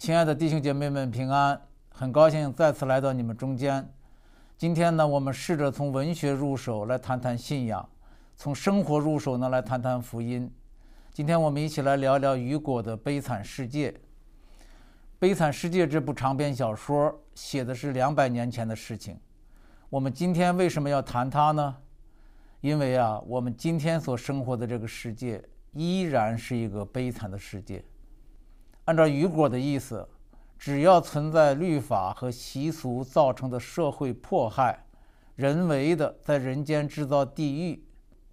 亲爱的弟兄姐妹们，平安！很高兴再次来到你们中间。今天呢，我们试着从文学入手来谈谈信仰，从生活入手呢来谈谈福音。今天我们一起来聊聊雨果的《悲惨世界》。《悲惨世界》这部长篇小说写的是两百年前的事情。我们今天为什么要谈它呢？因为啊，我们今天所生活的这个世界依然是一个悲惨的世界。按照雨果的意思，只要存在律法和习俗造成的社会迫害，人为的在人间制造地狱，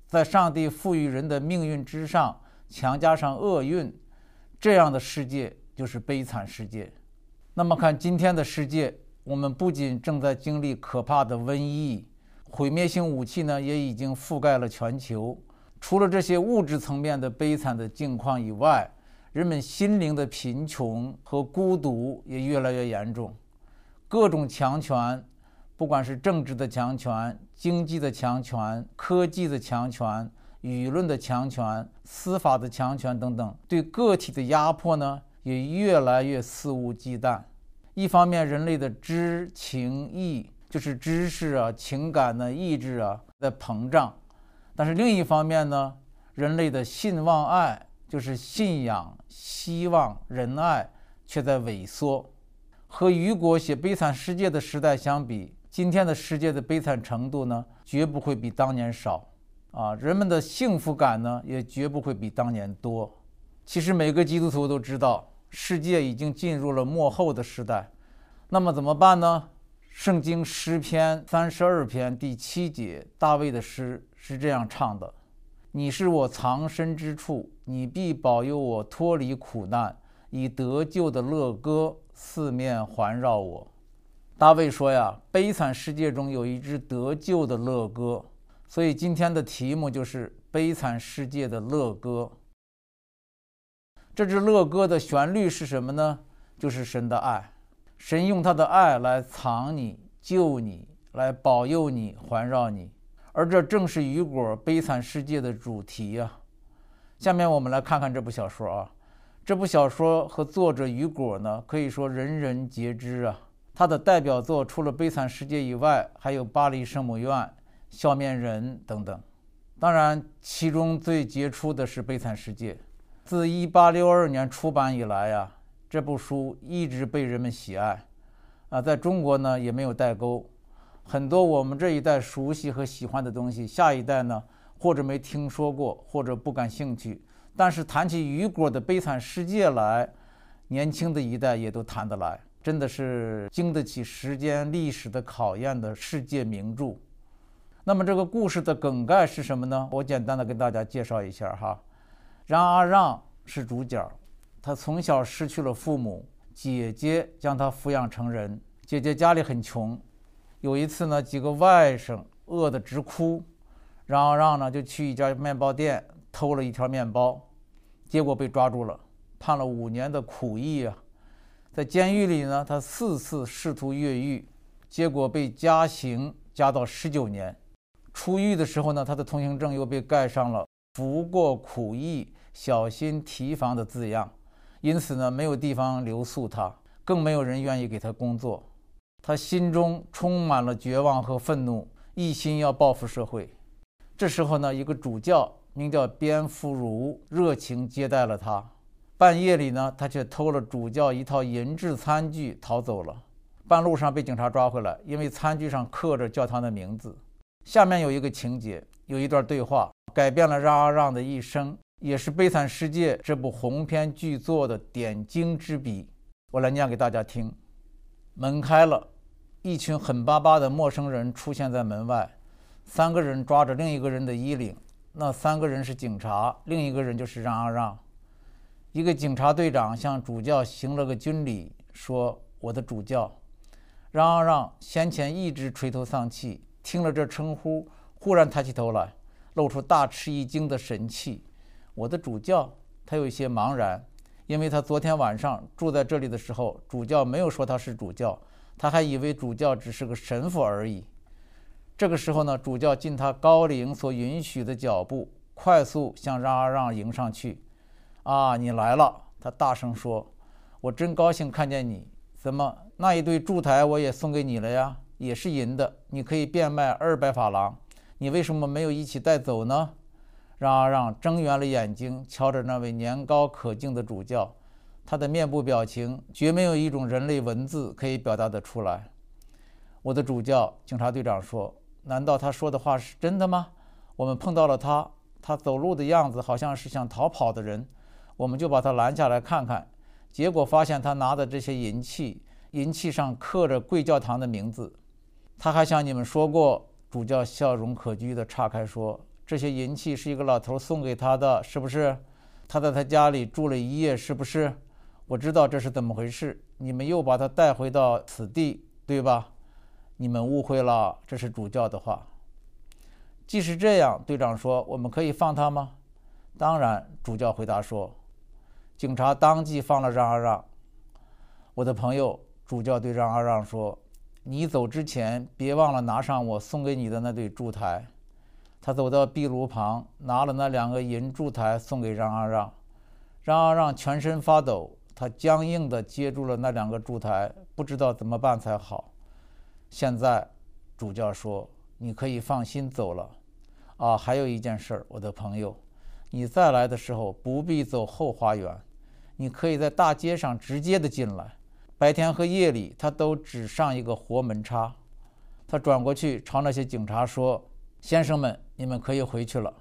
在上帝赋予人的命运之上强加上厄运，这样的世界就是悲惨世界。那么看今天的世界，我们不仅正在经历可怕的瘟疫，毁灭性武器呢也已经覆盖了全球。除了这些物质层面的悲惨的境况以外，人们心灵的贫穷和孤独也越来越严重，各种强权，不管是政治的强权、经济的强权、科技的强权、舆论的强权、司法的强权等等，对个体的压迫呢，也越来越肆无忌惮。一方面，人类的知情意，就是知识啊、情感呢、意志啊，在膨胀；但是另一方面呢，人类的信望爱。就是信仰、希望、仁爱，却在萎缩。和雨果写《悲惨世界》的时代相比，今天的世界的悲惨程度呢，绝不会比当年少。啊，人们的幸福感呢，也绝不会比当年多。其实每个基督徒都知道，世界已经进入了末后的时代。那么怎么办呢？圣经诗篇三十二篇第七节，大卫的诗是这样唱的。你是我藏身之处，你必保佑我脱离苦难，以得救的乐歌四面环绕我。大卫说呀，悲惨世界中有一支得救的乐歌，所以今天的题目就是悲惨世界的乐歌。这支乐歌的旋律是什么呢？就是神的爱，神用他的爱来藏你、救你、来保佑你、环绕你。而这正是雨果《悲惨世界》的主题呀。下面我们来看看这部小说啊。这部小说和作者雨果呢，可以说人人皆知啊。他的代表作除了《悲惨世界》以外，还有《巴黎圣母院》《笑面人》等等。当然，其中最杰出的是《悲惨世界》。自1862年出版以来呀，这部书一直被人们喜爱啊。在中国呢，也没有代沟。很多我们这一代熟悉和喜欢的东西，下一代呢，或者没听说过，或者不感兴趣。但是谈起雨果的《悲惨世界》来，年轻的一代也都谈得来，真的是经得起时间历史的考验的世界名著。那么这个故事的梗概是什么呢？我简单的跟大家介绍一下哈。让阿让是主角，他从小失去了父母，姐姐将他抚养成人。姐姐家里很穷。有一次呢，几个外甥饿得直哭，让让呢就去一家面包店偷了一条面包，结果被抓住了，判了五年的苦役啊。在监狱里呢，他四次试图越狱，结果被加刑加到十九年。出狱的时候呢，他的通行证又被盖上了“服过苦役，小心提防”的字样，因此呢，没有地方留宿他，更没有人愿意给他工作。他心中充满了绝望和愤怒，一心要报复社会。这时候呢，一个主教名叫边福如，热情接待了他。半夜里呢，他却偷了主教一套银质餐具逃走了。半路上被警察抓回来，因为餐具上刻着教堂的名字。下面有一个情节，有一段对话，改变了让阿让的一生，也是《悲惨世界》这部鸿篇巨作的点睛之笔。我来念给大家听：门开了。一群狠巴巴的陌生人出现在门外，三个人抓着另一个人的衣领，那三个人是警察，另一个人就是让阿让。一个警察队长向主教行了个军礼，说：“我的主教。”让阿让先前一直垂头丧气，听了这称呼，忽然抬起头来，露出大吃一惊的神气。我的主教，他有些茫然，因为他昨天晚上住在这里的时候，主教没有说他是主教。他还以为主教只是个神父而已。这个时候呢，主教尽他高龄所允许的脚步，快速向让阿让迎上去。啊，你来了！他大声说：“我真高兴看见你。怎么，那一对烛台我也送给你了呀？也是银的，你可以变卖二百法郎。你为什么没有一起带走呢？”让阿让睁圆了眼睛，瞧着那位年高可敬的主教，他的面部表情绝没有一种人类文字可以表达得出来。我的主教，警察队长说：“难道他说的话是真的吗？”我们碰到了他，他走路的样子好像是想逃跑的人，我们就把他拦下来看看，结果发现他拿的这些银器，银器上刻着贵教堂的名字。他还向你们说过。主教笑容可掬地岔开说。这些银器是一个老头送给他的，是不是？他在他家里住了一夜，是不是？我知道这是怎么回事。你们又把他带回到此地，对吧？你们误会了，这是主教的话。即使这样，队长说：“我们可以放他吗？”当然，主教回答说。警察当即放了让阿让。我的朋友，主教对让阿让说：“你走之前，别忘了拿上我送给你的那对烛台。”他走到壁炉旁，拿了那两个银烛台送给让阿让。让阿让全身发抖，他僵硬地接住了那两个烛台，不知道怎么办才好。现在，主教说：“你可以放心走了。”啊，还有一件事，我的朋友，你再来的时候不必走后花园，你可以在大街上直接的进来。白天和夜里，他都只上一个活门插。他转过去朝那些警察说：“先生们。”你们可以回去了。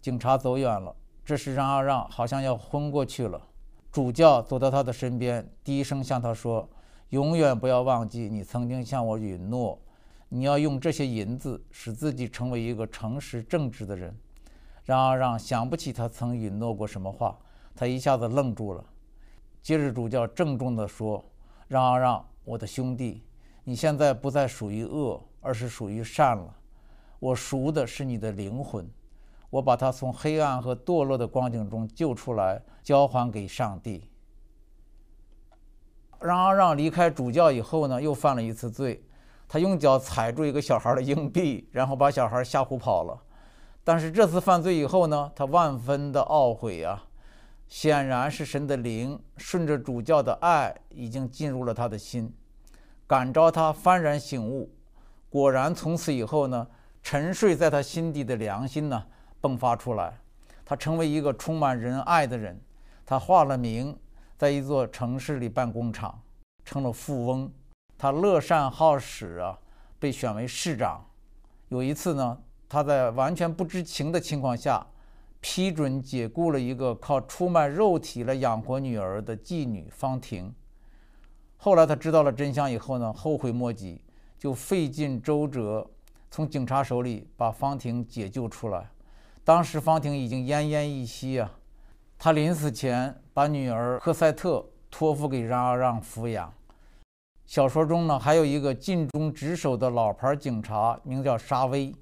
警察走远了，这时让阿让好像要昏过去了。主教走到他的身边，低声向他说：“永远不要忘记你曾经向我允诺，你要用这些银子使自己成为一个诚实正直的人。”让阿让想不起他曾允诺过什么话，他一下子愣住了。接着主教郑重地说：“让阿让，我的兄弟，你现在不再属于恶，而是属于善了。”我赎的是你的灵魂，我把他从黑暗和堕落的光景中救出来，交还给上帝。让阿让离开主教以后呢，又犯了一次罪，他用脚踩住一个小孩的硬币，然后把小孩吓唬跑了。但是这次犯罪以后呢，他万分的懊悔啊，显然是神的灵顺着主教的爱已经进入了他的心，感召他幡然醒悟。果然从此以后呢。沉睡在他心底的良心呢，迸发出来。他成为一个充满仁爱的人。他化了名，在一座城市里办工厂，成了富翁。他乐善好施啊，被选为市长。有一次呢，他在完全不知情的情况下，批准解雇了一个靠出卖肉体来养活女儿的妓女方婷。后来他知道了真相以后呢，后悔莫及，就费尽周折。从警察手里把方婷解救出来，当时方婷已经奄奄一息啊。他临死前把女儿科赛特托付给让阿让抚养。小说中呢，还有一个尽忠职守的老牌警察，名叫沙威。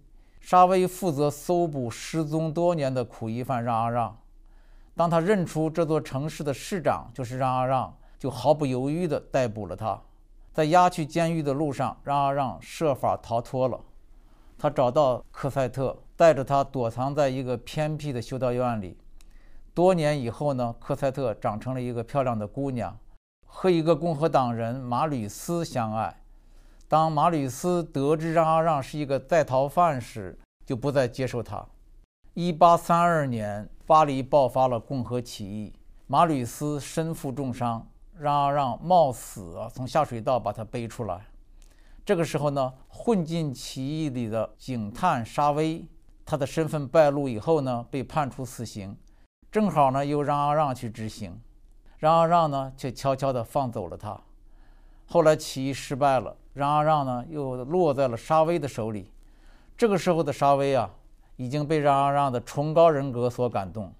沙威负责搜捕失踪多年的苦役犯让阿让。当他认出这座城市的市长就是让阿让，就毫不犹豫地逮捕了他。在押去监狱的路上，让阿让设法逃脱了。他找到科赛特，带着他躲藏在一个偏僻的修道院里。多年以后呢，科赛特长成了一个漂亮的姑娘，和一个共和党人马吕斯相爱。当马吕斯得知让阿让是一个在逃犯时，就不再接受他。1832年，巴黎爆发了共和起义，马吕斯身负重伤，让阿让冒死啊从下水道把他背出来。这个时候呢，混进起义里的警探沙威，他的身份败露以后呢，被判处死刑，正好呢，由让阿让去执行，让阿让呢，却悄悄地放走了他。后来起义失败了，让阿让呢，又落在了沙威的手里。这个时候的沙威啊，已经被让阿让的崇高人格所感动，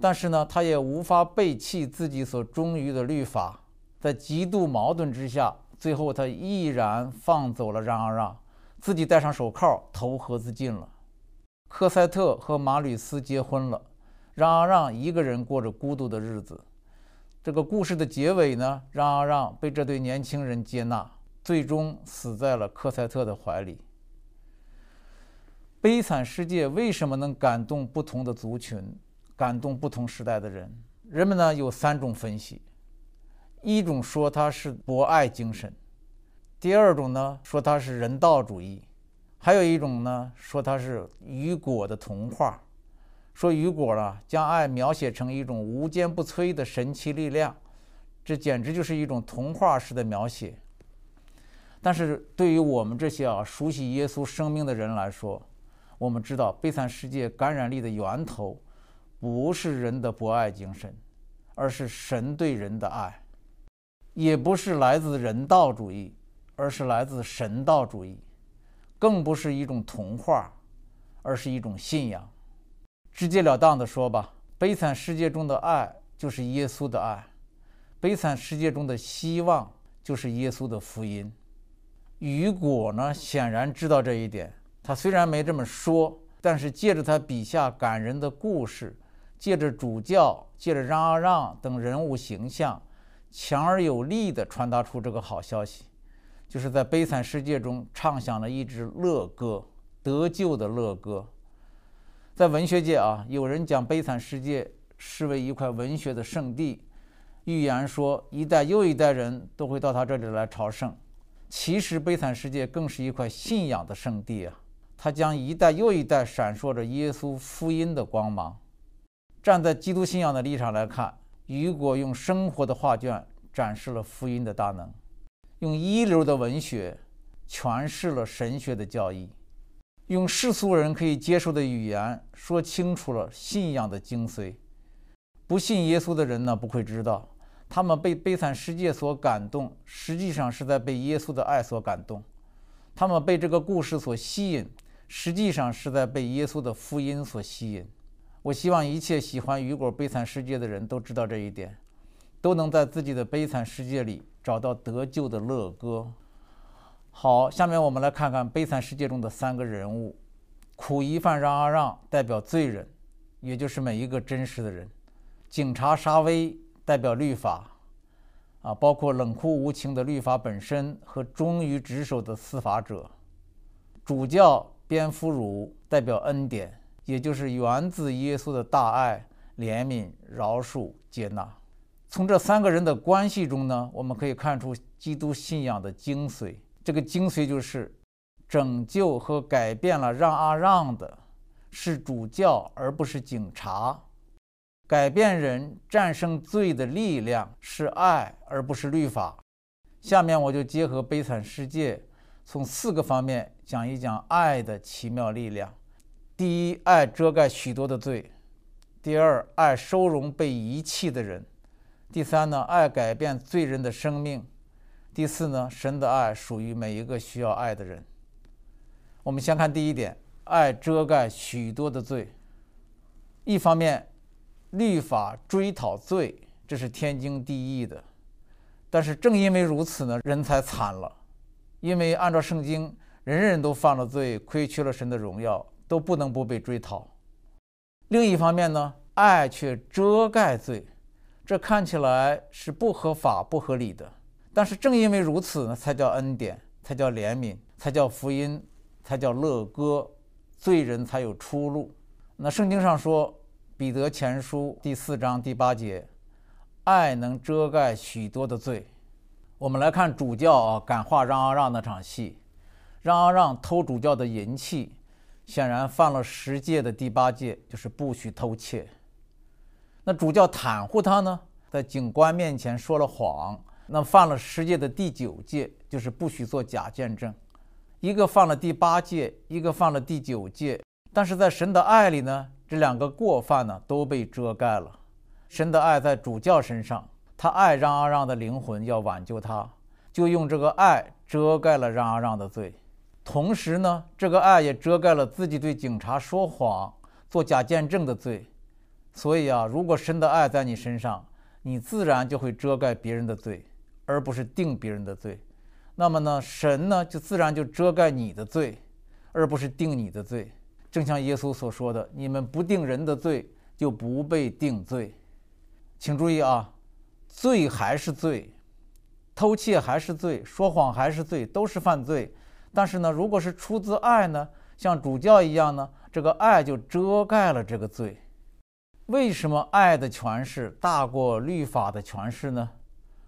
但是呢，他也无法背弃自己所忠于的律法，在极度矛盾之下。最后，他毅然放走了让阿让，自己戴上手铐投河自尽了。科赛特和马吕斯结婚了，让阿让一个人过着孤独的日子。这个故事的结尾呢，让阿让被这对年轻人接纳，最终死在了科赛特的怀里。悲惨世界为什么能感动不同的族群，感动不同时代的人？人们呢有三种分析。一种说它是博爱精神，第二种呢说它是人道主义，还有一种呢说它是雨果的童话，说雨果啊将爱描写成一种无坚不摧的神奇力量，这简直就是一种童话式的描写。但是对于我们这些啊熟悉耶稣生命的人来说，我们知道悲惨世界感染力的源头不是人的博爱精神。而是神对人的爱，也不是来自人道主义，而是来自神道主义，更不是一种童话，而是一种信仰。直截了当的说吧，悲惨世界中的爱就是耶稣的爱，悲惨世界中的希望就是耶稣的福音。雨果呢，显然知道这一点。他虽然没这么说，但是借着他笔下感人的故事。借着主教，借着让啊让等人物形象，强而有力地传达出这个好消息，就是在悲惨世界中唱响了一支乐歌，得救的乐歌。在文学界啊，有人将悲惨世界视为一块文学的圣地，预言说一代又一代人都会到他这里来朝圣。其实，悲惨世界更是一块信仰的圣地啊，它将一代又一代闪烁着耶稣福音的光芒。站在基督信仰的立场来看，雨果用生活的画卷展示了福音的大能，用一流的文学诠释了神学的教义，用世俗人可以接受的语言说清楚了信仰的精髓。不信耶稣的人呢，不会知道，他们被悲惨世界所感动，实际上是在被耶稣的爱所感动；他们被这个故事所吸引，实际上是在被耶稣的福音所吸引。我希望一切喜欢雨果悲惨世界的人都知道这一点，都能在自己的悲惨世界里找到得救的乐歌。好，下面我们来看看悲惨世界中的三个人物：苦一犯让啊让代表罪人，也就是每一个真实的人；警察沙威代表律法，啊，包括冷酷无情的律法本身和忠于职守的司法者；主教蝙蝠乳代表恩典。也就是源自耶稣的大爱、怜悯、饶恕、接纳。从这三个人的关系中呢，我们可以看出基督信仰的精髓。这个精髓就是，拯救和改变了让啊让的，是主教而不是警察；改变人、战胜罪的力量是爱而不是律法。下面我就结合悲惨世界，从四个方面讲一讲爱的奇妙力量。第一，爱遮盖许多的罪；第二，爱收容被遗弃的人；第三呢，爱改变罪人的生命；第四呢，神的爱属于每一个需要爱的人。我们先看第一点，爱遮盖许多的罪。一方面，律法追讨罪，这是天经地义的；但是正因为如此呢，人才惨了，因为按照圣经，人人都犯了罪，亏缺了神的荣耀。都不能不被追讨。另一方面呢，爱却遮盖罪，这看起来是不合法、不合理的。但是正因为如此呢，才叫恩典，才叫怜悯，才叫福音，才叫乐歌，罪人才有出路。那圣经上说，《彼得前书》第四章第八节，爱能遮盖许多的罪。我们来看主教啊，感化让阿让那场戏，让阿让偷主教的银器。显然犯了十戒的第八戒，就是不许偷窃。那主教袒护他呢，在警官面前说了谎，那犯了十戒的第九戒，就是不许做假见证。一个犯了第八戒，一个犯了第九戒，但是在神的爱里呢，这两个过犯呢都被遮盖了。神的爱在主教身上，他爱让阿让的灵魂要挽救他，就用这个爱遮盖了让阿让的罪。同时呢，这个爱也遮盖了自己对警察说谎、做假见证的罪。所以啊，如果神的爱在你身上，你自然就会遮盖别人的罪，而不是定别人的罪。那么呢，神呢就自然就遮盖你的罪，而不是定你的罪。正像耶稣所说的：“你们不定人的罪，就不被定罪。”请注意啊，罪还是罪，偷窃还是罪，说谎还是罪，都是犯罪。但是呢，如果是出自爱呢，像主教一样呢，这个爱就遮盖了这个罪。为什么爱的诠释大过律法的诠释呢？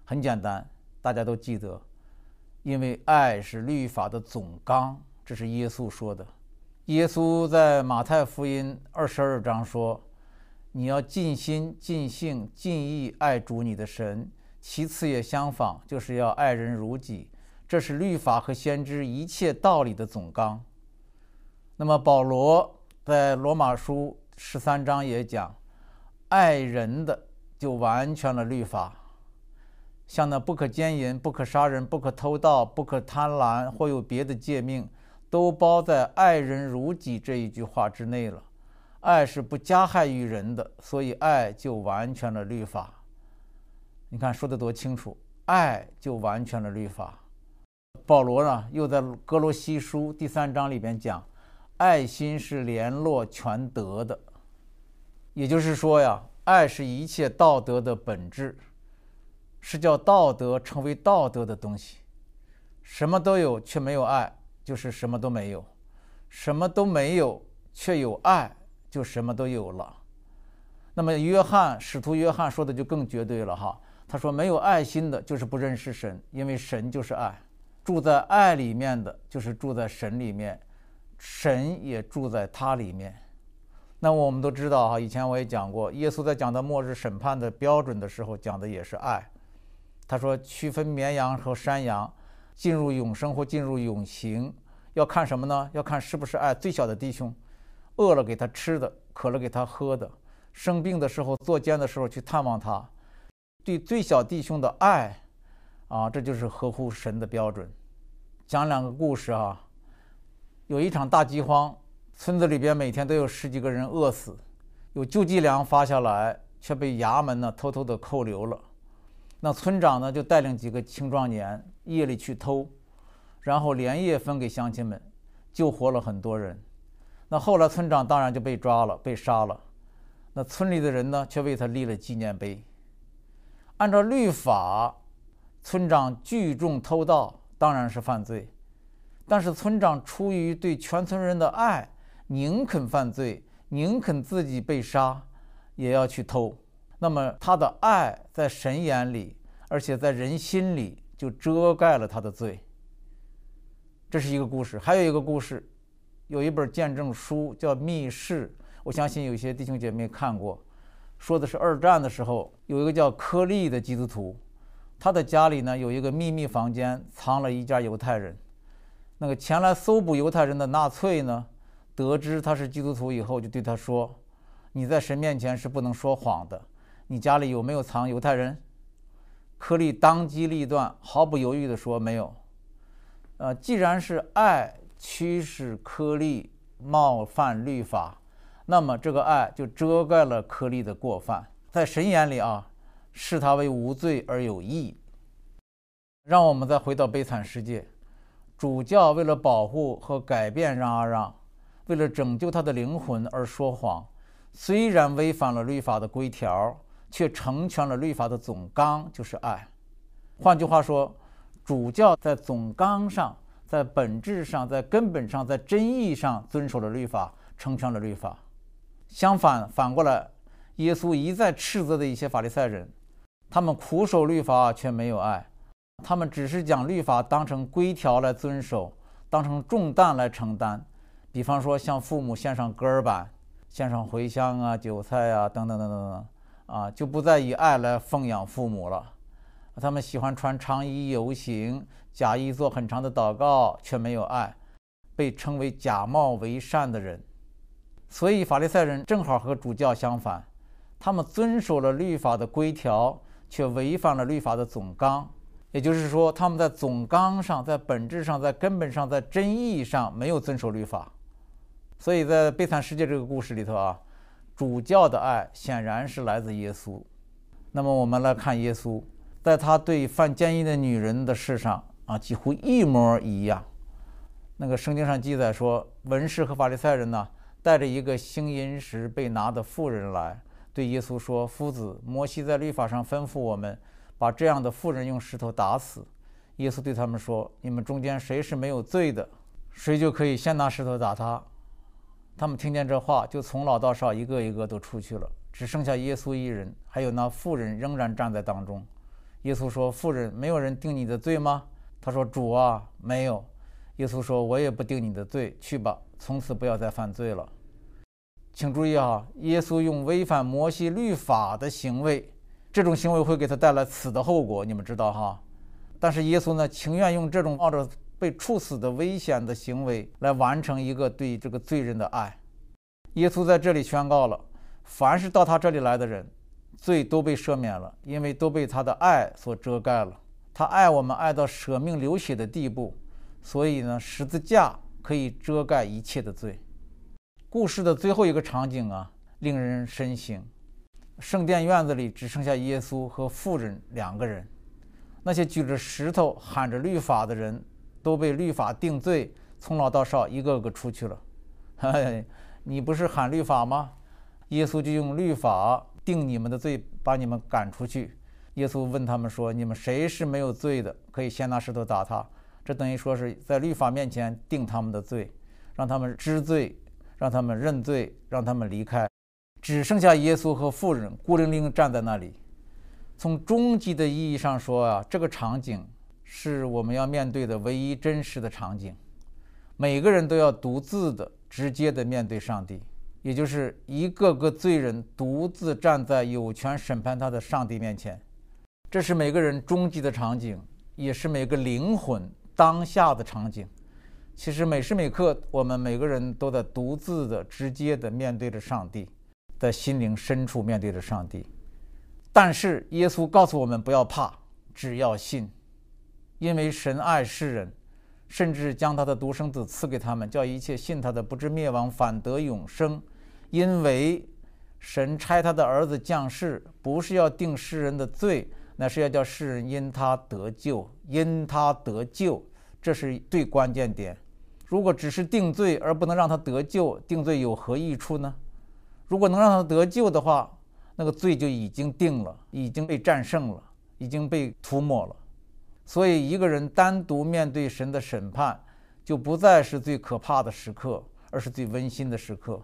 很简单，大家都记得，因为爱是律法的总纲，这是耶稣说的。耶稣在马太福音二十二章说：“你要尽心、尽性、尽意爱主你的神。其次也相仿，就是要爱人如己。这是律法和先知一切道理的总纲。”那么保罗在罗马书十三章也讲：“爱人的就完全了律法，像那不可奸淫、不可杀人、不可偷盗、不可贪婪，或有别的诫命。”都包在“爱人如己”这一句话之内了。爱是不加害于人的，所以爱就完全了律法。你看说的多清楚，爱就完全了律法。保罗呢，又在哥罗西书第三章里边讲，爱心是联络全德的。也就是说呀，爱是一切道德的本质，是叫道德成为道德的东西。什么都有，却没有爱。就是什么都没有，什么都没有却有爱，就什么都有了。那么约翰使徒约翰说的就更绝对了哈，他说没有爱心的，就是不认识神，因为神就是爱，住在爱里面的就是住在神里面，神也住在他里面。那我们都知道哈，以前我也讲过，耶稣在讲到末日审判的标准的时候，讲的也是爱。他说区分绵羊和山羊。进入永生或进入永刑，要看什么呢？要看是不是爱最小的弟兄，饿了给他吃的，渴了给他喝的，生病的时候、坐监的时候去探望他，对最小弟兄的爱，啊，这就是合乎神的标准。讲两个故事啊，有一场大饥荒，村子里边每天都有十几个人饿死，有救济粮发下来，却被衙门呢偷偷的扣留了。那村长呢就带领几个青壮年。夜里去偷，然后连夜分给乡亲们，救活了很多人。那后来村长当然就被抓了，被杀了。那村里的人呢，却为他立了纪念碑。按照律法，村长聚众偷盗当然是犯罪，但是村长出于对全村人的爱，宁肯犯罪，宁肯自己被杀，也要去偷。那么他的爱在神眼里，而且在人心里。就遮盖了他的罪。这是一个故事，还有一个故事，有一本见证书叫《密室》，我相信有些弟兄姐妹看过，说的是二战的时候，有一个叫柯利的基督徒，他的家里呢有一个秘密房间，藏了一家犹太人。那个前来搜捕犹太人的纳粹呢，得知他是基督徒以后，就对他说：“你在神面前是不能说谎的，你家里有没有藏犹太人？”柯利当机立断，毫不犹豫地说：“没有。”呃，既然是爱驱使柯利冒犯律法，那么这个爱就遮盖了柯利的过犯，在神眼里啊，视他为无罪而有义。让我们再回到悲惨世界，主教为了保护和改变让阿让，为了拯救他的灵魂而说谎，虽然违反了律法的规条。却成全了律法的总纲，就是爱。换句话说，主教在总纲上、在本质上、在根本上、在真意上遵守了律法，成全了律法。相反，反过来，耶稣一再斥责的一些法利赛人，他们苦守律法却没有爱，他们只是将律法当成规条来遵守，当成重担来承担。比方说，向父母献上歌儿板、献上茴香啊、韭菜啊，等等等等等。啊，就不再以爱来奉养父母了。他们喜欢穿长衣游行，假意做很长的祷告，却没有爱，被称为假冒为善的人。所以法利赛人正好和主教相反，他们遵守了律法的规条，却违反了律法的总纲。也就是说，他们在总纲上、在本质上、在根本上、在真意义上没有遵守律法。所以在悲惨世界这个故事里头啊。主教的爱显然是来自耶稣。那么我们来看耶稣，在他对犯奸淫的女人的事上啊，几乎一模一样。那个圣经上记载说，文士和法利赛人呢，带着一个行淫时被拿的妇人来，对耶稣说：“夫子，摩西在律法上吩咐我们，把这样的妇人用石头打死。”耶稣对他们说：“你们中间谁是没有罪的，谁就可以先拿石头打他。”他们听见这话，就从老到少一个一个都出去了，只剩下耶稣一人，还有那妇人仍然站在当中。耶稣说：“妇人，没有人定你的罪吗？”他说：“主啊，没有。”耶稣说：“我也不定你的罪，去吧，从此不要再犯罪了。”请注意啊，耶稣用违反摩西律法的行为，这种行为会给他带来死的后果，你们知道哈？但是耶稣呢，情愿用这种冒着被处死的危险的行为来完成一个对这个罪人的爱。耶稣在这里宣告了：凡是到他这里来的人，罪都被赦免了，因为都被他的爱所遮盖了。他爱我们爱到舍命流血的地步，所以呢，十字架可以遮盖一切的罪。故事的最后一个场景啊，令人深省。圣殿院子里只剩下耶稣和妇人两个人。那些举着石头喊着律法的人，都被律法定罪，从老到少一个个出去了。嘿，你不是喊律法吗？耶稣就用律法定你们的罪，把你们赶出去。耶稣问他们说：“你们谁是没有罪的？可以先拿石头打他。”这等于说是在律法面前定他们的罪，让他们知罪，让他们认罪，让他们离开。只剩下耶稣和妇人孤零零站在那里。从终极的意义上说啊，这个场景是我们要面对的唯一真实的场景。每个人都要独自的、直接的面对上帝，也就是一个个罪人独自站在有权审判他的上帝面前。这是每个人终极的场景，也是每个灵魂当下的场景。其实每时每刻，我们每个人都在独自的、直接的面对着上帝，在心灵深处面对着上帝。但是耶稣告诉我们不要怕，只要信，因为神爱世人，甚至将他的独生子赐给他们，叫一切信他的不至灭亡，反得永生。因为神差他的儿子降世，不是要定世人的罪，乃是要叫世人因他得救，因他得救，这是最关键点。如果只是定罪而不能让他得救，定罪有何益处呢？如果能让他得救的话，那个罪就已经定了，已经被战胜了，已经被涂抹了。所以，一个人单独面对神的审判，就不再是最可怕的时刻，而是最温馨的时刻。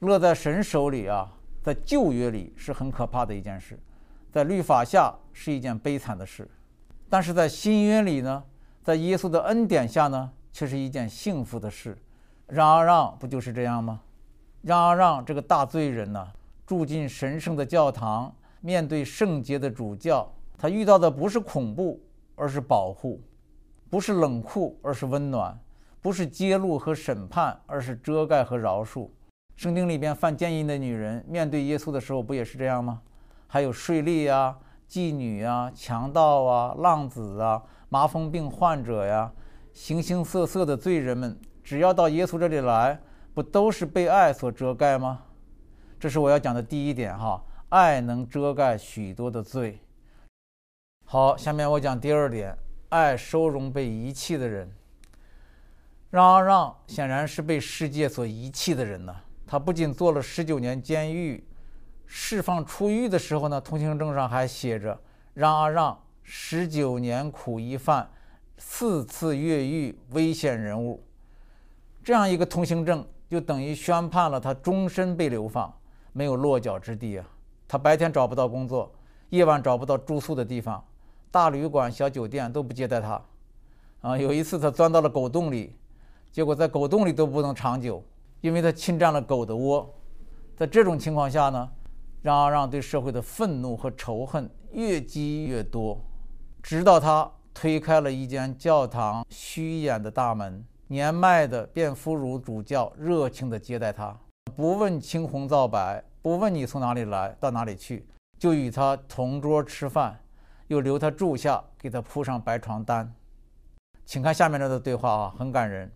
落在神手里啊，在旧约里是很可怕的一件事，在律法下是一件悲惨的事，但是在新约里呢，在耶稣的恩典下呢，却是一件幸福的事。让阿让不就是这样吗？让阿让这个大罪人呢？住进神圣的教堂，面对圣洁的主教，他遇到的不是恐怖，而是保护；不是冷酷，而是温暖；不是揭露和审判，而是遮盖和饶恕。圣经里边犯奸淫的女人面对耶稣的时候，不也是这样吗？还有税吏啊、妓女啊、强盗啊、浪子啊、麻风病患者呀，形形色色的罪人们，只要到耶稣这里来，不都是被爱所遮盖吗？这是我要讲的第一点哈，爱能遮盖许多的罪。好，下面我讲第二点，爱收容被遗弃的人。让阿让显然是被世界所遗弃的人呢。他不仅坐了十九年监狱，释放出狱的时候呢，通行证上还写着“让阿让十九年苦役犯，四次越狱危险人物”。这样一个通行证，就等于宣判了他终身被流放。没有落脚之地啊！他白天找不到工作，夜晚找不到住宿的地方，大旅馆、小酒店都不接待他。啊，有一次他钻到了狗洞里，结果在狗洞里都不能长久，因为他侵占了狗的窝。在这种情况下呢，让阿让对社会的愤怒和仇恨越积越多，直到他推开了一间教堂虚掩的大门，年迈的卞夫如主教热情地接待他。不问青红皂白，不问你从哪里来到哪里去，就与他同桌吃饭，又留他住下，给他铺上白床单。请看下面这段对话啊，很感人。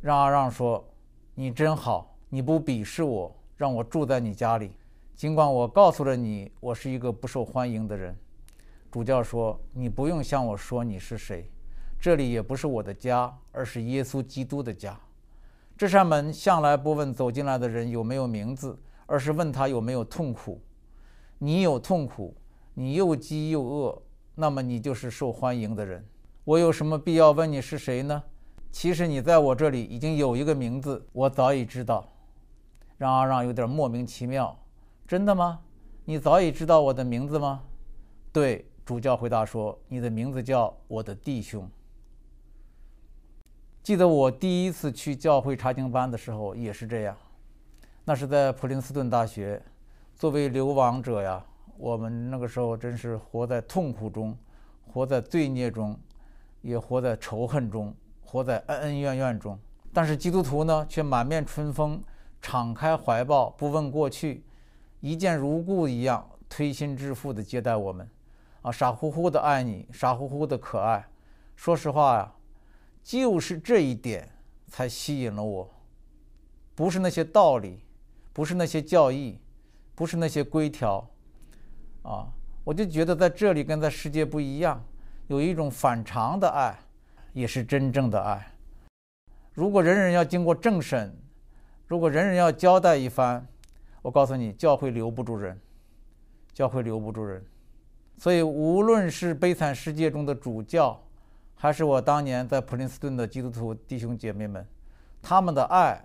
让阿让说：“你真好，你不鄙视我，让我住在你家里，尽管我告诉了你，我是一个不受欢迎的人。”主教说：“你不用向我说你是谁，这里也不是我的家，而是耶稣基督的家。”这扇门向来不问走进来的人有没有名字，而是问他有没有痛苦。你有痛苦，你又饥又饿，那么你就是受欢迎的人。我有什么必要问你是谁呢？其实你在我这里已经有一个名字，我早已知道。让阿让有点莫名其妙。真的吗？你早已知道我的名字吗？对，主教回答说：“你的名字叫我的弟兄。”记得我第一次去教会查经班的时候也是这样，那是在普林斯顿大学。作为流亡者呀，我们那个时候真是活在痛苦中，活在罪孽中，也活在仇恨中，活在恩恩怨怨中。但是基督徒呢，却满面春风，敞开怀抱，不问过去，一见如故一样，推心置腹地接待我们，啊，傻乎乎的爱你，傻乎乎的可爱。说实话呀。就是这一点才吸引了我，不是那些道理，不是那些教义，不是那些规条，啊，我就觉得在这里跟在世界不一样，有一种反常的爱，也是真正的爱。如果人人要经过政审，如果人人要交代一番，我告诉你，教会留不住人，教会留不住人。所以，无论是悲惨世界中的主教。还是我当年在普林斯顿的基督徒弟兄姐妹们，他们的爱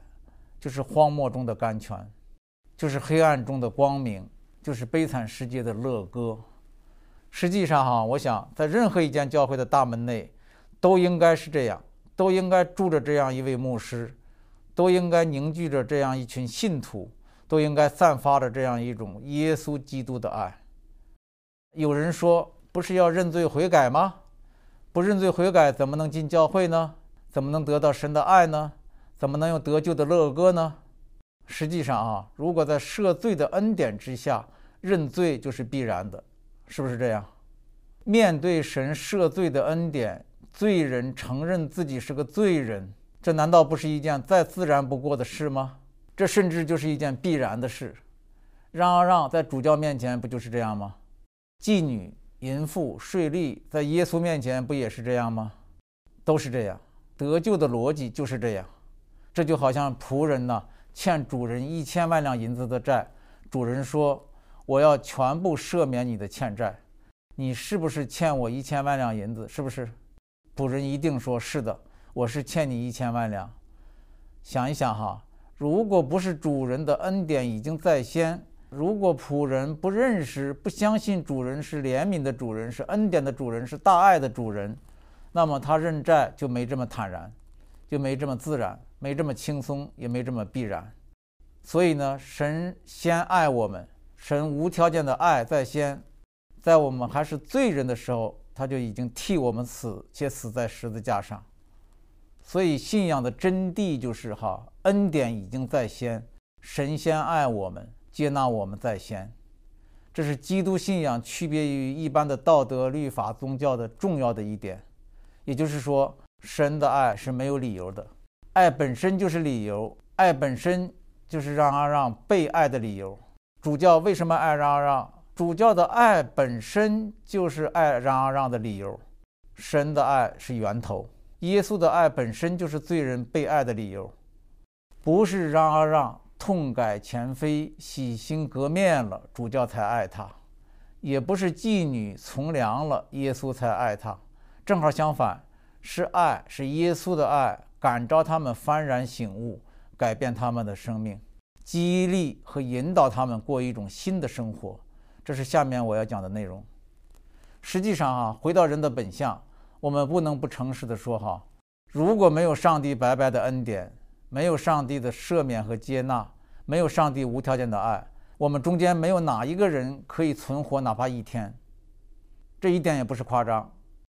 就是荒漠中的甘泉，就是黑暗中的光明，就是悲惨世界的乐歌。实际上，哈，我想在任何一间教会的大门内，都应该是这样，都应该住着这样一位牧师，都应该凝聚着这样一群信徒，都应该散发着这样一种耶稣基督的爱。有人说，不是要认罪悔改吗？不认罪悔改，怎么能进教会呢？怎么能得到神的爱呢？怎么能有得救的乐歌呢？实际上啊，如果在赦罪的恩典之下，认罪就是必然的，是不是这样？面对神赦罪的恩典，罪人承认自己是个罪人，这难道不是一件再自然不过的事吗？这甚至就是一件必然的事。让让，在主教面前不就是这样吗？妓女。淫妇、税吏，在耶稣面前不也是这样吗？都是这样，得救的逻辑就是这样。这就好像仆人呢欠主人一千万两银子的债，主人说：“我要全部赦免你的欠债。”你是不是欠我一千万两银子？是不是？仆人一定说：“是的，我是欠你一千万两。”想一想哈，如果不是主人的恩典已经在先。如果仆人不认识、不相信主人是怜悯的主人、是恩典的主人、是大爱的主人，那么他认债就没这么坦然，就没这么自然，没这么轻松，也没这么必然。所以呢，神先爱我们，神无条件的爱在先，在我们还是罪人的时候，他就已经替我们死，且死在十字架上。所以信仰的真谛就是哈，恩典已经在先，神先爱我们。接纳我们在先，这是基督信仰区别于一般的道德律法宗教的重要的一点。也就是说，神的爱是没有理由的，爱本身就是理由，爱本身就是让阿让被爱的理由。主教为什么爱让阿让？主教的爱本身就是爱让阿让的理由。神的爱是源头，耶稣的爱本身就是罪人被爱的理由，不是让阿让。痛改前非、洗心革面了，主教才爱他；也不是妓女从良了，耶稣才爱他。正好相反，是爱，是耶稣的爱，感召他们幡然醒悟，改变他们的生命，激励和引导他们过一种新的生活。这是下面我要讲的内容。实际上啊，回到人的本相，我们不能不诚实的说哈，如果没有上帝白白的恩典。没有上帝的赦免和接纳，没有上帝无条件的爱，我们中间没有哪一个人可以存活哪怕一天。这一点也不是夸张。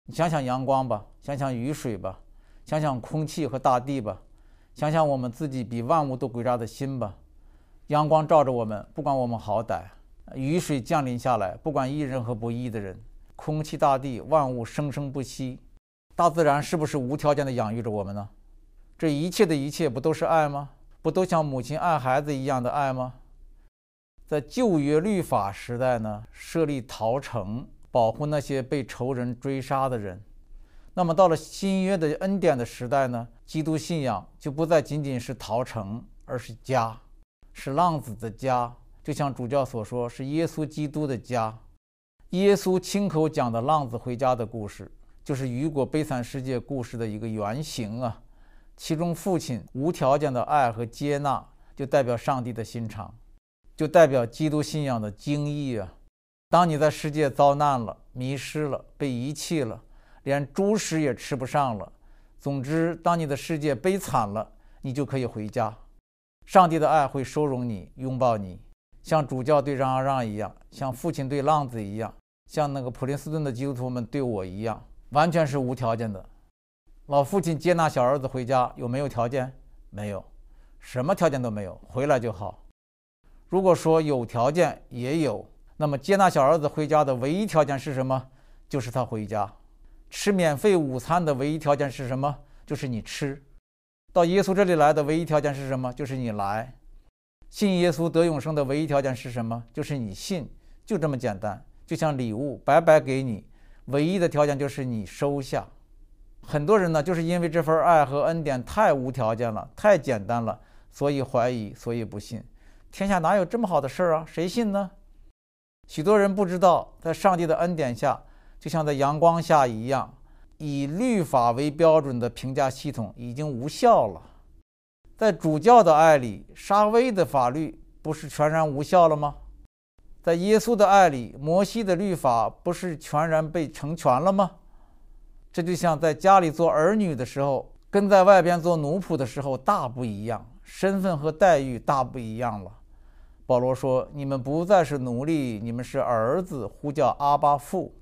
你想想阳光吧，想想雨水吧，想想空气和大地吧，想想我们自己比万物都伟大的心吧。阳光照着我们，不管我们好歹；雨水降临下来，不管义人和不义的人；空气、大地、万物生生不息。大自然是不是无条件的养育着我们呢？这一切的一切不都是爱吗？不都像母亲爱孩子一样的爱吗？在旧约律法时代呢，设立逃城，保护那些被仇人追杀的人。那么到了新约的恩典的时代呢，基督信仰就不再仅仅是逃城，而是家，是浪子的家。就像主教所说，是耶稣基督的家。耶稣亲口讲的浪子回家的故事，就是雨果悲惨世界故事的一个原型啊。其中，父亲无条件的爱和接纳，就代表上帝的心肠，就代表基督信仰的精义啊！当你在世界遭难了、迷失了、被遗弃了，连猪食也吃不上了，总之，当你的世界悲惨了，你就可以回家。上帝的爱会收容你、拥抱你，像主教对让让让一样，像父亲对浪子一样，像那个普林斯顿的基督徒们对我一样，完全是无条件的。老父亲接纳小儿子回家，有没有条件？没有，什么条件都没有，回来就好。如果说有条件，也有。那么接纳小儿子回家的唯一条件是什么？就是他回家。吃免费午餐的唯一条件是什么？就是你吃。到耶稣这里来的唯一条件是什么？就是你来。信耶稣得永生的唯一条件是什么？就是你信。就这么简单，就像礼物白白给你，唯一的条件就是你收下。很多人呢，就是因为这份爱和恩典太无条件了，太简单了，所以怀疑，所以不信。天下哪有这么好的事儿啊？谁信呢？许多人不知道，在上帝的恩典下，就像在阳光下一样，以律法为标准的评价系统已经无效了。在主教的爱里，沙威的法律不是全然无效了吗？在耶稣的爱里，摩西的律法不是全然被成全了吗？这就像在家里做儿女的时候，跟在外边做奴仆的时候大不一样，身份和待遇大不一样了。保罗说：“你们不再是奴隶，你们是儿子，呼叫阿巴父。”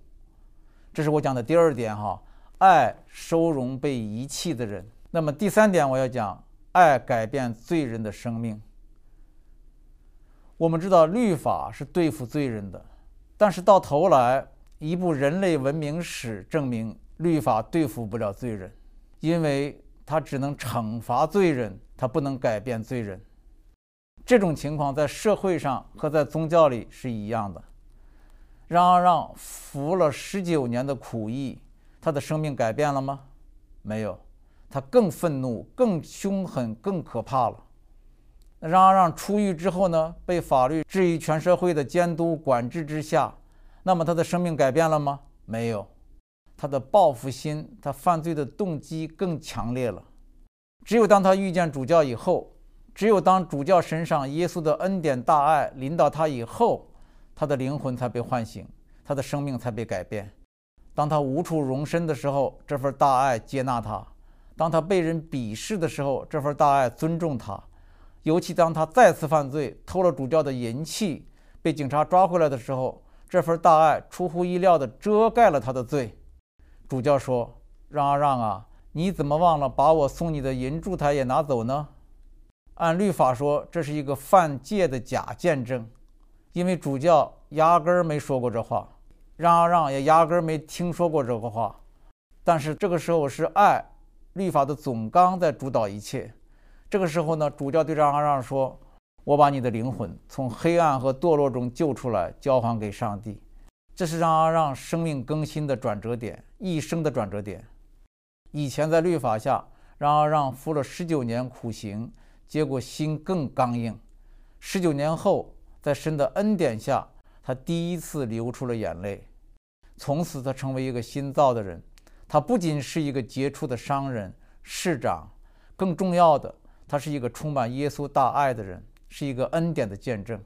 这是我讲的第二点哈，爱收容被遗弃的人。那么第三点我要讲，爱改变罪人的生命。我们知道律法是对付罪人的，但是到头来，一部人类文明史证明，律法对付不了罪人，因为他只能惩罚罪人，他不能改变罪人。这种情况在社会上和在宗教里是一样的。嚷嚷服了十九年的苦役，他的生命改变了吗？没有，他更愤怒、更凶狠、更可怕了。嚷嚷出狱之后呢，被法律置于全社会的监督管制之下，那么他的生命改变了吗？没有，他的报复心、他犯罪的动机更强烈了。只有当他遇见主教以后。只有当主教身上耶稣的恩典大爱临到他以后，他的灵魂才被唤醒，他的生命才被改变。当他无处容身的时候，这份大爱接纳他；当他被人鄙视的时候，这份大爱尊重他。尤其当他再次犯罪，偷了主教的银器，被警察抓回来的时候，这份大爱出乎意料地遮盖了他的罪。主教说：“让啊让啊，你怎么忘了把我送你的银烛台也拿走呢？”按律法说，这是一个犯戒的假见证，因为主教压根儿没说过这话，让阿让也压根儿没听说过这个话。但是这个时候是爱，律法的总纲在主导一切。这个时候呢，主教对让阿让说：“我把你的灵魂从黑暗和堕落中救出来，交还给上帝。”这是让阿让生命更新的转折点，一生的转折点。以前在律法下，让阿让服了十九年苦刑。结果心更刚硬。十九年后，在神的恩典下，他第一次流出了眼泪。从此，他成为一个新造的人。他不仅是一个杰出的商人、市长，更重要的，他是一个充满耶稣大爱的人，是一个恩典的见证。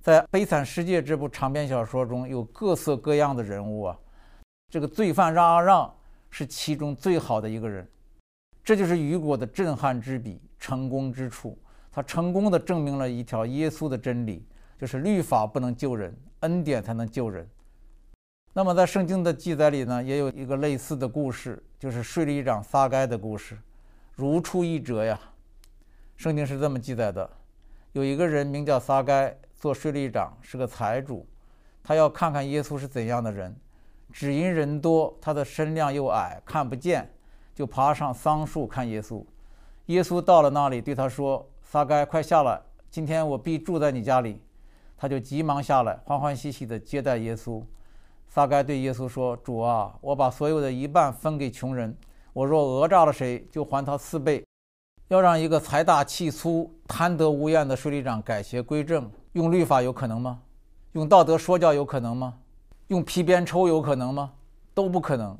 在《悲惨世界》这部长篇小说中有各色各样的人物啊，这个罪犯让啊让是其中最好的一个人。这就是雨果的震撼之笔。成功之处，他成功的证明了一条耶稣的真理，就是律法不能救人，恩典才能救人。那么在圣经的记载里呢，也有一个类似的故事，就是税吏长撒该的故事，如出一辙呀。圣经是这么记载的：有一个人名叫撒该，做税吏长，是个财主，他要看看耶稣是怎样的人，只因人多，他的身量又矮，看不见，就爬上桑树看耶稣。耶稣到了那里，对他说：“撒该，快下来！今天我必住在你家里。”他就急忙下来，欢欢喜喜地接待耶稣。撒该对耶稣说：“主啊，我把所有的一半分给穷人。我若讹诈了谁，就还他四倍。要让一个财大气粗、贪得无厌的税吏长改邪归正，用律法有可能吗？用道德说教有可能吗？用皮鞭抽有可能吗？都不可能。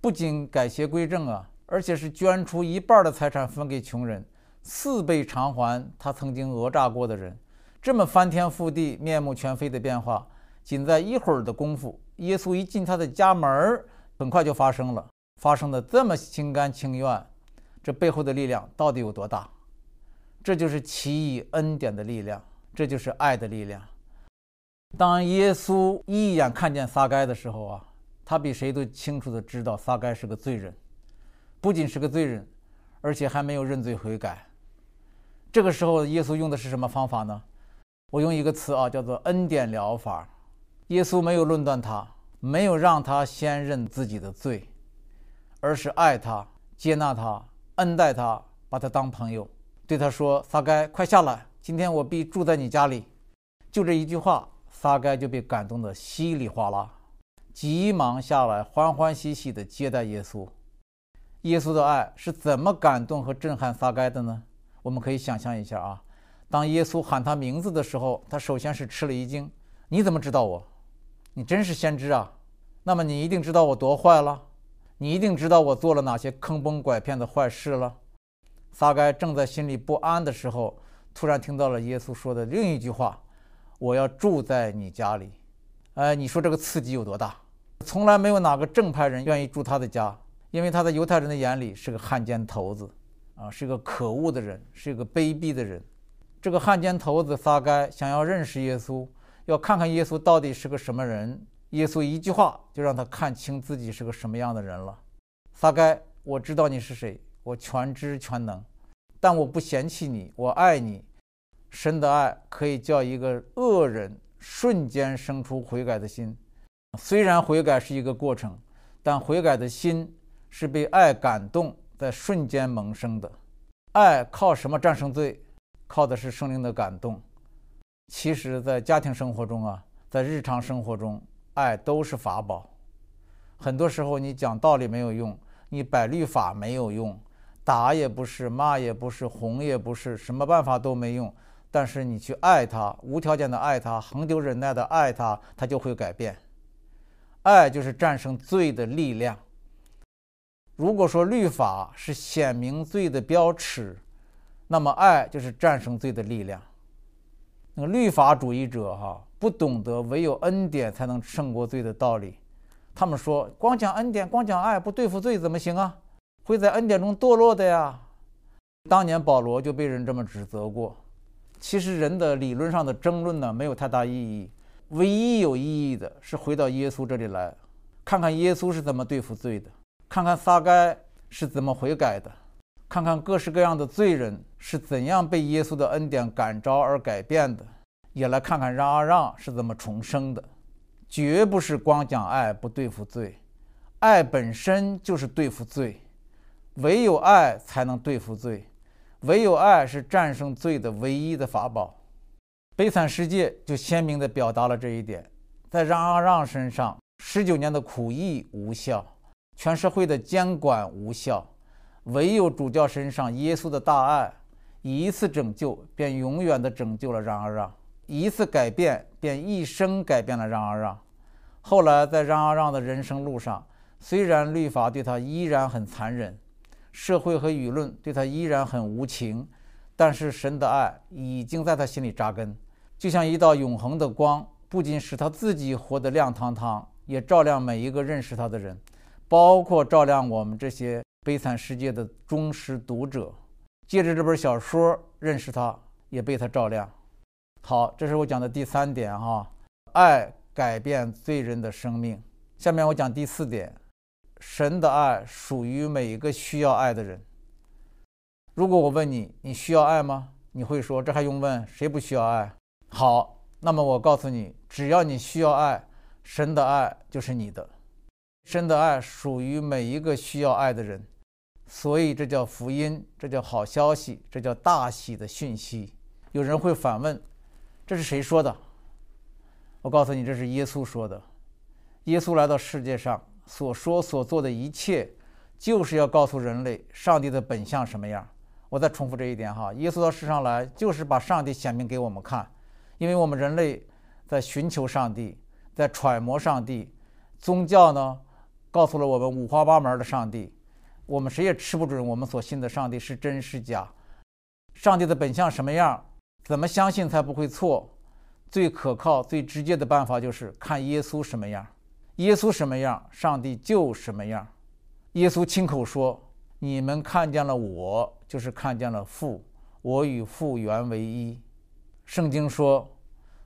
不仅改邪归正啊！”而且是捐出一半的财产分给穷人，四倍偿还他曾经讹诈过的人，这么翻天覆地、面目全非的变化，仅在一会儿的功夫，耶稣一进他的家门儿，很快就发生了，发生的这么心甘情愿，这背后的力量到底有多大？这就是奇异恩典的力量，这就是爱的力量。当耶稣一眼看见撒该的时候啊，他比谁都清楚的知道撒该是个罪人，不仅是个罪人，而且还没有认罪悔改。这个时候，耶稣用的是什么方法呢？我用一个词啊，叫做恩典疗法。耶稣没有论断他，没有让他先认自己的罪，而是爱他、接纳他、恩待他，把他当朋友，对他说：“撒该，快下来，今天我必住在你家里。”就这一句话。撒该就被感动得稀里哗啦，急忙下来，欢欢喜喜地接待耶稣。耶稣的爱是怎么感动和震撼撒该的呢？我们可以想象一下啊，当耶稣喊他名字的时候，他首先是吃了一惊：“你怎么知道我？你真是先知啊！那么你一定知道我多坏了，你一定知道我做了哪些坑蒙拐骗的坏事了。”撒该正在心里不安的时候，突然听到了耶稣说的另一句话。我要住在你家里，哎，你说这个刺激有多大？从来没有哪个正派人愿意住他的家，因为他在犹太人的眼里是个汉奸头子，啊，是个可恶的人，是一个卑鄙的人。这个汉奸头子撒该想要认识耶稣，要看看耶稣到底是个什么人。耶稣一句话就让他看清自己是个什么样的人了。撒该，我知道你是谁，我全知全能，但我不嫌弃你，我爱你。神的爱可以叫一个恶人瞬间生出悔改的心。虽然悔改是一个过程，但悔改的心是被爱感动，在瞬间萌生的。爱靠什么战胜罪？靠的是圣灵的感动。其实，在家庭生活中啊，在日常生活中，爱都是法宝。很多时候，你讲道理没有用，你摆律法没有用，打也不是，骂也不是，哄也不是，什么办法都没用。但是你去爱他，无条件的爱他，恒久忍耐的爱他，他就会改变。爱就是战胜罪的力量。如果说律法是显明罪的标尺，那么爱就是战胜罪的力量。那个律法主义者哈，不懂得唯有恩典才能胜过罪的道理。他们说，光讲恩典，光讲爱，不对付罪怎么行啊？会在恩典中堕落的呀。当年保罗就被人这么指责过。其实人的理论上的争论呢，没有太大意义。唯一有意义的是回到耶稣这里来，看看耶稣是怎么对付罪的，看看撒该是怎么悔改的，看看各式各样的罪人是怎样被耶稣的恩典感召而改变的，也来看看让阿让是怎么重生的。绝不是光讲爱不对付罪，爱本身就是对付罪，唯有爱才能对付罪。唯有爱是战胜罪的唯一的法宝，悲惨世界就鲜明地表达了这一点。在让阿让身上，十九年的苦役无效，全社会的监管无效，唯有主教身上耶稣的大爱，一次拯救便永远地拯救了让阿让，一次改变便一生改变了让阿让。后来在让阿让的人生路上，虽然律法对他依然很残忍。社会和舆论对他依然很无情，但是神的爱已经在他心里扎根，就像一道永恒的光，不仅使他自己活得亮堂堂，也照亮每一个认识他的人，包括照亮我们这些悲惨世界的忠实读者。借着这本小说认识他，也被他照亮。好，这是我讲的第三点哈，爱改变罪人的生命。下面我讲第四点。神的爱属于每一个需要爱的人。如果我问你，你需要爱吗？你会说，这还用问？谁不需要爱？好，那么我告诉你，只要你需要爱，神的爱就是你的。神的爱属于每一个需要爱的人，所以这叫福音，这叫好消息，这叫大喜的讯息。有人会反问，这是谁说的？我告诉你，这是耶稣说的。耶稣来到世界上。所说所做的一切，就是要告诉人类上帝的本相什么样。我再重复这一点哈，耶稣到世上来就是把上帝显明给我们看，因为我们人类在寻求上帝，在揣摩上帝。宗教呢，告诉了我们五花八门的上帝，我们谁也吃不准我们所信的上帝是真是假。上帝的本相什么样，怎么相信才不会错？最可靠、最直接的办法就是看耶稣什么样，耶稣什么样，上帝就什么样。耶稣亲口说：“你们看见了我，就是看见了父，我与父原为一。”圣经说：“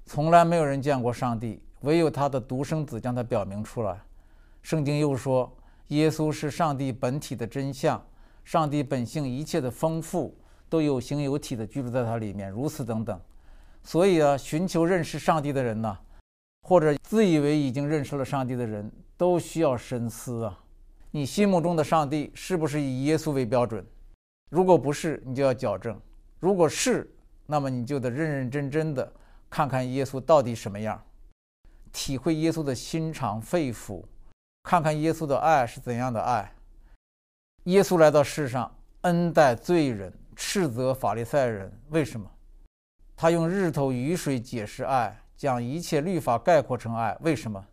从来没有人见过上帝，唯有他的独生子将他表明出来。”圣经又说：“耶稣是上帝本体的真相，上帝本性一切的丰富都有形有体的居住在他里面。”如此等等。所以啊，寻求认识上帝的人呢，或者自以为已经认识了上帝的人，都需要深思啊。你心目中的上帝是不是以耶稣为标准？如果不是，你就要矫正；如果是，那么你就得认认真真的看看耶稣到底什么样，体会耶稣的心肠肺腑，看看耶稣的爱是怎样的爱。耶稣来到世上，恩待罪人，斥责法利赛人，为什么？他用日头雨水解释爱，将一切律法概括成爱。为什么？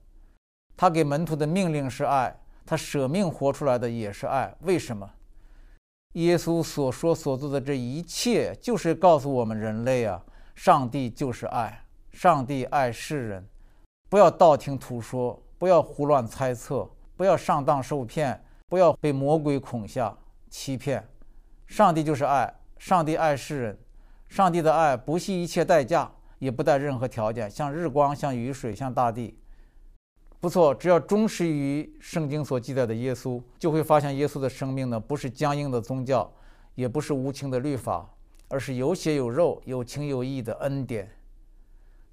他给门徒的命令是爱，他舍命活出来的也是爱。为什么？耶稣所说所做的这一切，就是告诉我们人类啊，上帝就是爱，上帝爱世人。不要道听途说，不要胡乱猜测，不要上当受骗，不要被魔鬼恐吓欺骗。上帝就是爱，上帝爱世人。上帝的爱不惜一切代价，也不带任何条件，像日光，像雨水，像大地。不错，只要忠实于圣经所记载的耶稣，就会发现耶稣的生命呢，不是僵硬的宗教，也不是无情的律法，而是有血有肉、有情有义的恩典。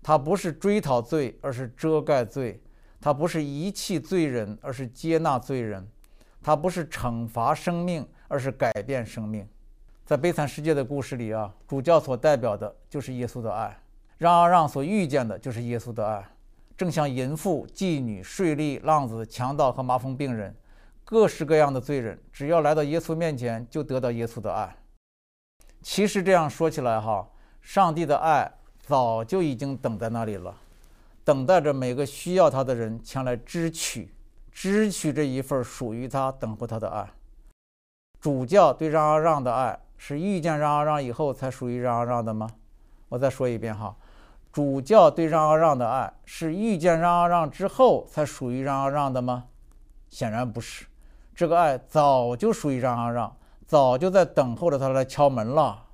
他不是追讨罪，而是遮盖罪；他不是遗弃罪人，而是接纳罪人；他不是惩罚生命，而是改变生命。在悲惨世界的故事里啊，主教所代表的就是耶稣的爱，让阿让所遇见的就是耶稣的爱，正像淫妇、妓女、税吏、浪子、强盗和麻风病人，各式各样的罪人，只要来到耶稣面前，就得到耶稣的爱。其实这样说起来哈，上帝的爱早就已经等在那里了，等待着每个需要他的人前来支取，支取这一份属于他、等候他的爱。主教对让阿让的爱。是遇见让阿让以后才属于让阿让的吗？我再说一遍哈，主教对让阿让的爱是遇见让阿让之后才属于让阿让的吗？显然不是，这个爱早就属于让阿让，早就在等候着他来敲门了。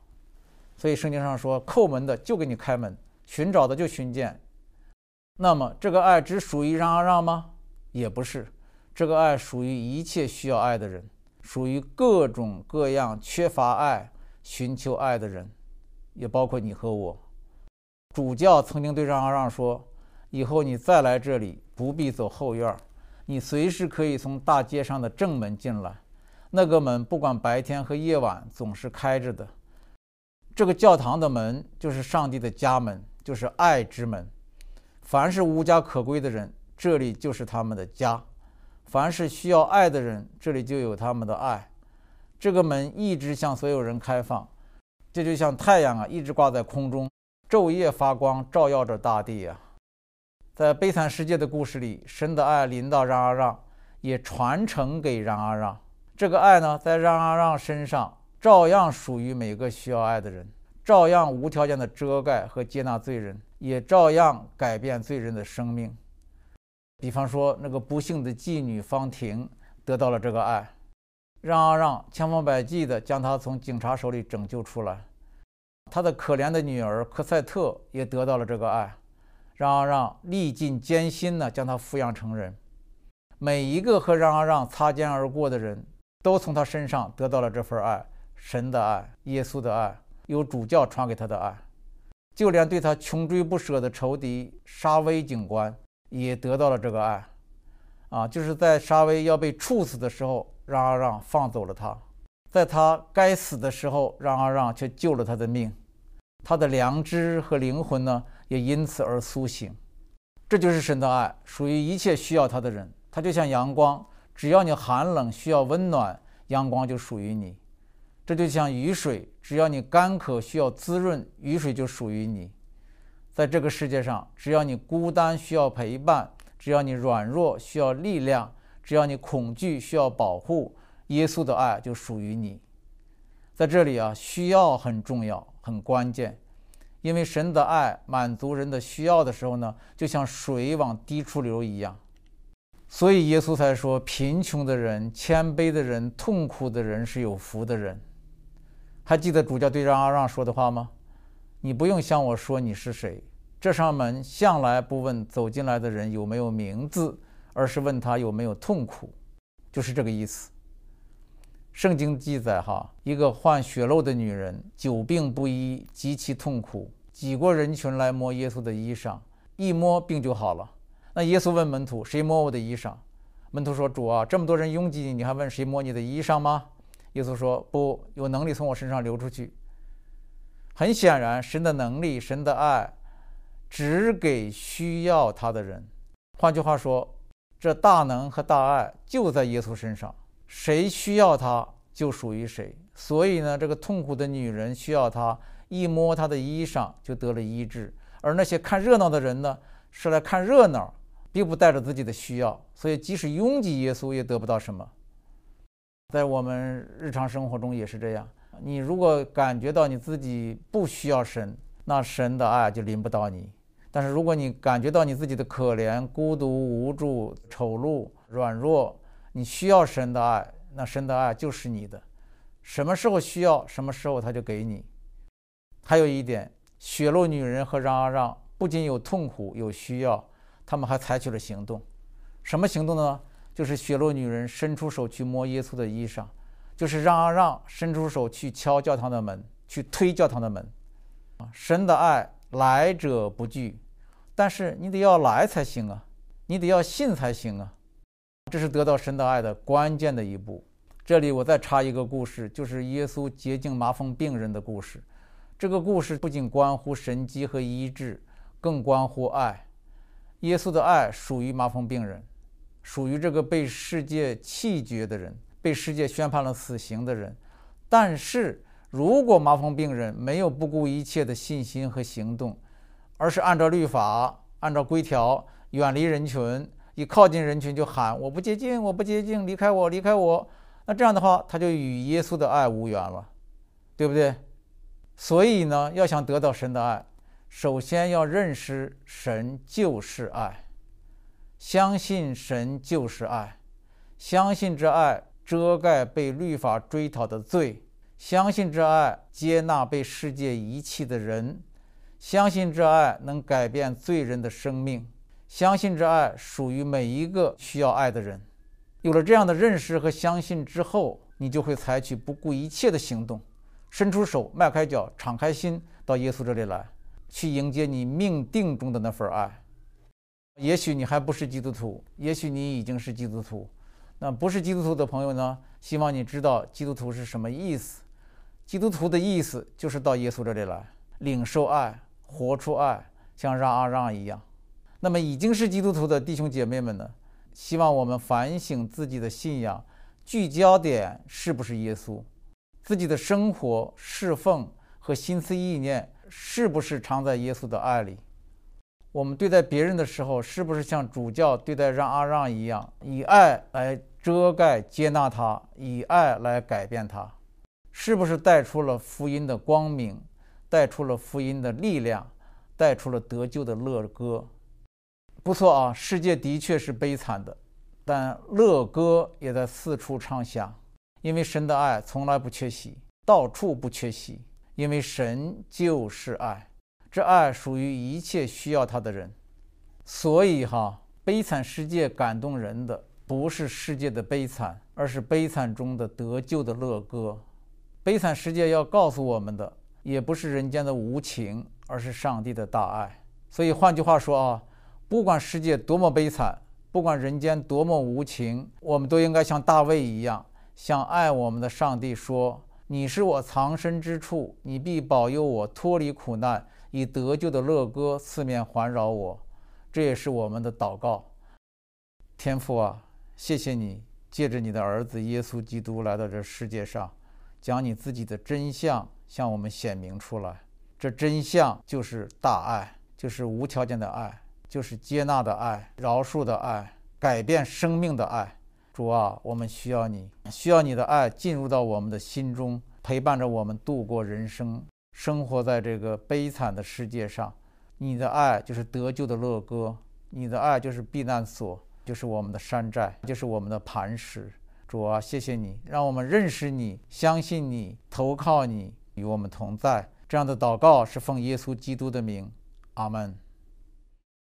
所以圣经上说，叩门的就给你开门，寻找的就寻见。那么这个爱只属于让阿让吗？也不是，这个爱属于一切需要爱的人。属于各种各样缺乏爱、寻求爱的人，也包括你和我。主教曾经对让阿让说：“以后你再来这里，不必走后院，你随时可以从大街上的正门进来。那个门不管白天和夜晚总是开着的。这个教堂的门就是上帝的家门，就是爱之门。凡是无家可归的人，这里就是他们的家。”凡是需要爱的人，这里就有他们的爱。这个门一直向所有人开放，这就像太阳啊，一直挂在空中，昼夜发光，照耀着大地啊。在悲惨世界的故事里，神的爱临到让阿让，也传承给让阿让。这个爱呢，在让阿让身上，照样属于每个需要爱的人，照样无条件的遮盖和接纳罪人，也照样改变罪人的生命。比方说，那个不幸的妓女方婷得到了这个爱，让阿让千方百计地将她从警察手里拯救出来。他的可怜的女儿科赛特也得到了这个爱，让阿让历尽艰辛地将她抚养成人。每一个和让阿让擦肩而过的人都从他身上得到了这份爱：神的爱、耶稣的爱、有主教传给他的爱。就连对他穷追不舍的仇敌沙威警官。也得到了这个爱，啊，就是在沙威要被处死的时候，让阿让放走了他；在他该死的时候，让阿让却救了他的命。他的良知和灵魂呢，也因此而苏醒。这就是神的爱，属于一切需要他的人。他就像阳光，只要你寒冷需要温暖，阳光就属于你；这就像雨水，只要你干渴需要滋润，雨水就属于你。在这个世界上，只要你孤单需要陪伴，只要你软弱需要力量，只要你恐惧需要保护，耶稣的爱就属于你。在这里啊，需要很重要，很关键。因为神的爱满足人的需要的时候呢，就像水往低处流一样。所以耶稣才说：贫穷的人、谦卑的人、痛苦的人是有福的人。还记得主教对让阿让说的话吗？你不用向我说你是谁。这扇门向来不问走进来的人有没有名字，而是问他有没有痛苦，就是这个意思。圣经记载，哈，一个患血漏的女人，久病不医，极其痛苦，挤过人群来摸耶稣的衣裳，一摸病就好了。那耶稣问门徒：“谁摸我的衣裳？”门徒说：“主啊，这么多人拥挤你，你还问谁摸你的衣裳吗？”耶稣说：“不，有能力从我身上流出去。”很显然，神的能力，神的爱。只给需要他的人。换句话说，这大能和大爱就在耶稣身上，谁需要他就属于谁。所以呢，这个痛苦的女人需要他，一摸他的衣裳就得了医治。而那些看热闹的人呢，是来看热闹，并不带着自己的需要。所以，即使拥挤耶稣，也得不到什么。在我们日常生活中也是这样。你如果感觉到你自己不需要神，那神的爱就临不到你。但是，如果你感觉到你自己的可怜、孤独、无助、丑陋、软弱，你需要神的爱，那神的爱就是你的。什么时候需要，什么时候他就给你。还有一点，血肉女人和让啊让不仅有痛苦、有需要，他们还采取了行动。什么行动呢？就是血落女人伸出手去摸耶稣的衣裳，就是让啊让伸出手去敲教堂的门，去推教堂的门。啊，神的爱来者不拒。但是你得要来才行啊，你得要信才行啊，这是得到神的爱的关键的一步。这里我再插一个故事，就是耶稣洁净麻风病人的故事。这个故事不仅关乎神迹和医治，更关乎爱。耶稣的爱属于麻风病人，属于这个被世界弃绝的人，被世界宣判了死刑的人。但是如果麻风病人没有不顾一切的信心和行动，而是按照律法、按照规条，远离人群，一靠近人群就喊“我不接近，我不接近，离开我，离开我”。那这样的话，他就与耶稣的爱无缘了，对不对？所以呢，要想得到神的爱，首先要认识神就是爱，相信神就是爱，相信这爱遮盖被律法追讨的罪，相信这爱接纳被世界遗弃的人。相信这爱能改变罪人的生命，相信这爱属于每一个需要爱的人。有了这样的认识和相信之后，你就会采取不顾一切的行动，伸出手、迈开脚、敞开心，到耶稣这里来，去迎接你命定中的那份爱。也许你还不是基督徒，也许你已经是基督徒。那不是基督徒的朋友呢？希望你知道基督徒是什么意思。基督徒的意思就是到耶稣这里来，领受爱。活出爱，像让啊让一样。那么已经是基督徒的弟兄姐妹们呢？希望我们反省自己的信仰，聚焦点是不是耶稣？自己的生活侍奉和心思意念是不是常在耶稣的爱里？我们对待别人的时候，是不是像主教对待让阿让一样，以爱来遮盖接纳他，以爱来改变他？是不是带出了福音的光明？带出了福音的力量，带出了得救的乐歌，不错啊！世界的确是悲惨的，但乐歌也在四处唱响，因为神的爱从来不缺席，到处不缺席，因为神就是爱，这爱属于一切需要他的人。所以哈，悲惨世界感动人的不是世界的悲惨，而是悲惨中的得救的乐歌。悲惨世界要告诉我们的。也不是人间的无情，而是上帝的大爱。所以换句话说啊，不管世界多么悲惨，不管人间多么无情，我们都应该像大卫一样，向爱我们的上帝说：“你是我藏身之处，你必保佑我脱离苦难，以得救的乐歌四面环绕我。”这也是我们的祷告。天父啊，谢谢你借着你的儿子耶稣基督来到这世界上，将你自己的真相。向我们显明出来，这真相就是大爱，就是无条件的爱，就是接纳的爱、饶恕的爱、改变生命的爱。主啊，我们需要你，需要你的爱进入到我们的心中，陪伴着我们度过人生，生活在这个悲惨的世界上。你的爱就是得救的乐歌，你的爱就是避难所，就是我们的山寨，就是我们的磐石。主啊，谢谢你，让我们认识你，相信你，投靠你，与我们同在。这样的祷告是奉耶稣基督的名，阿门。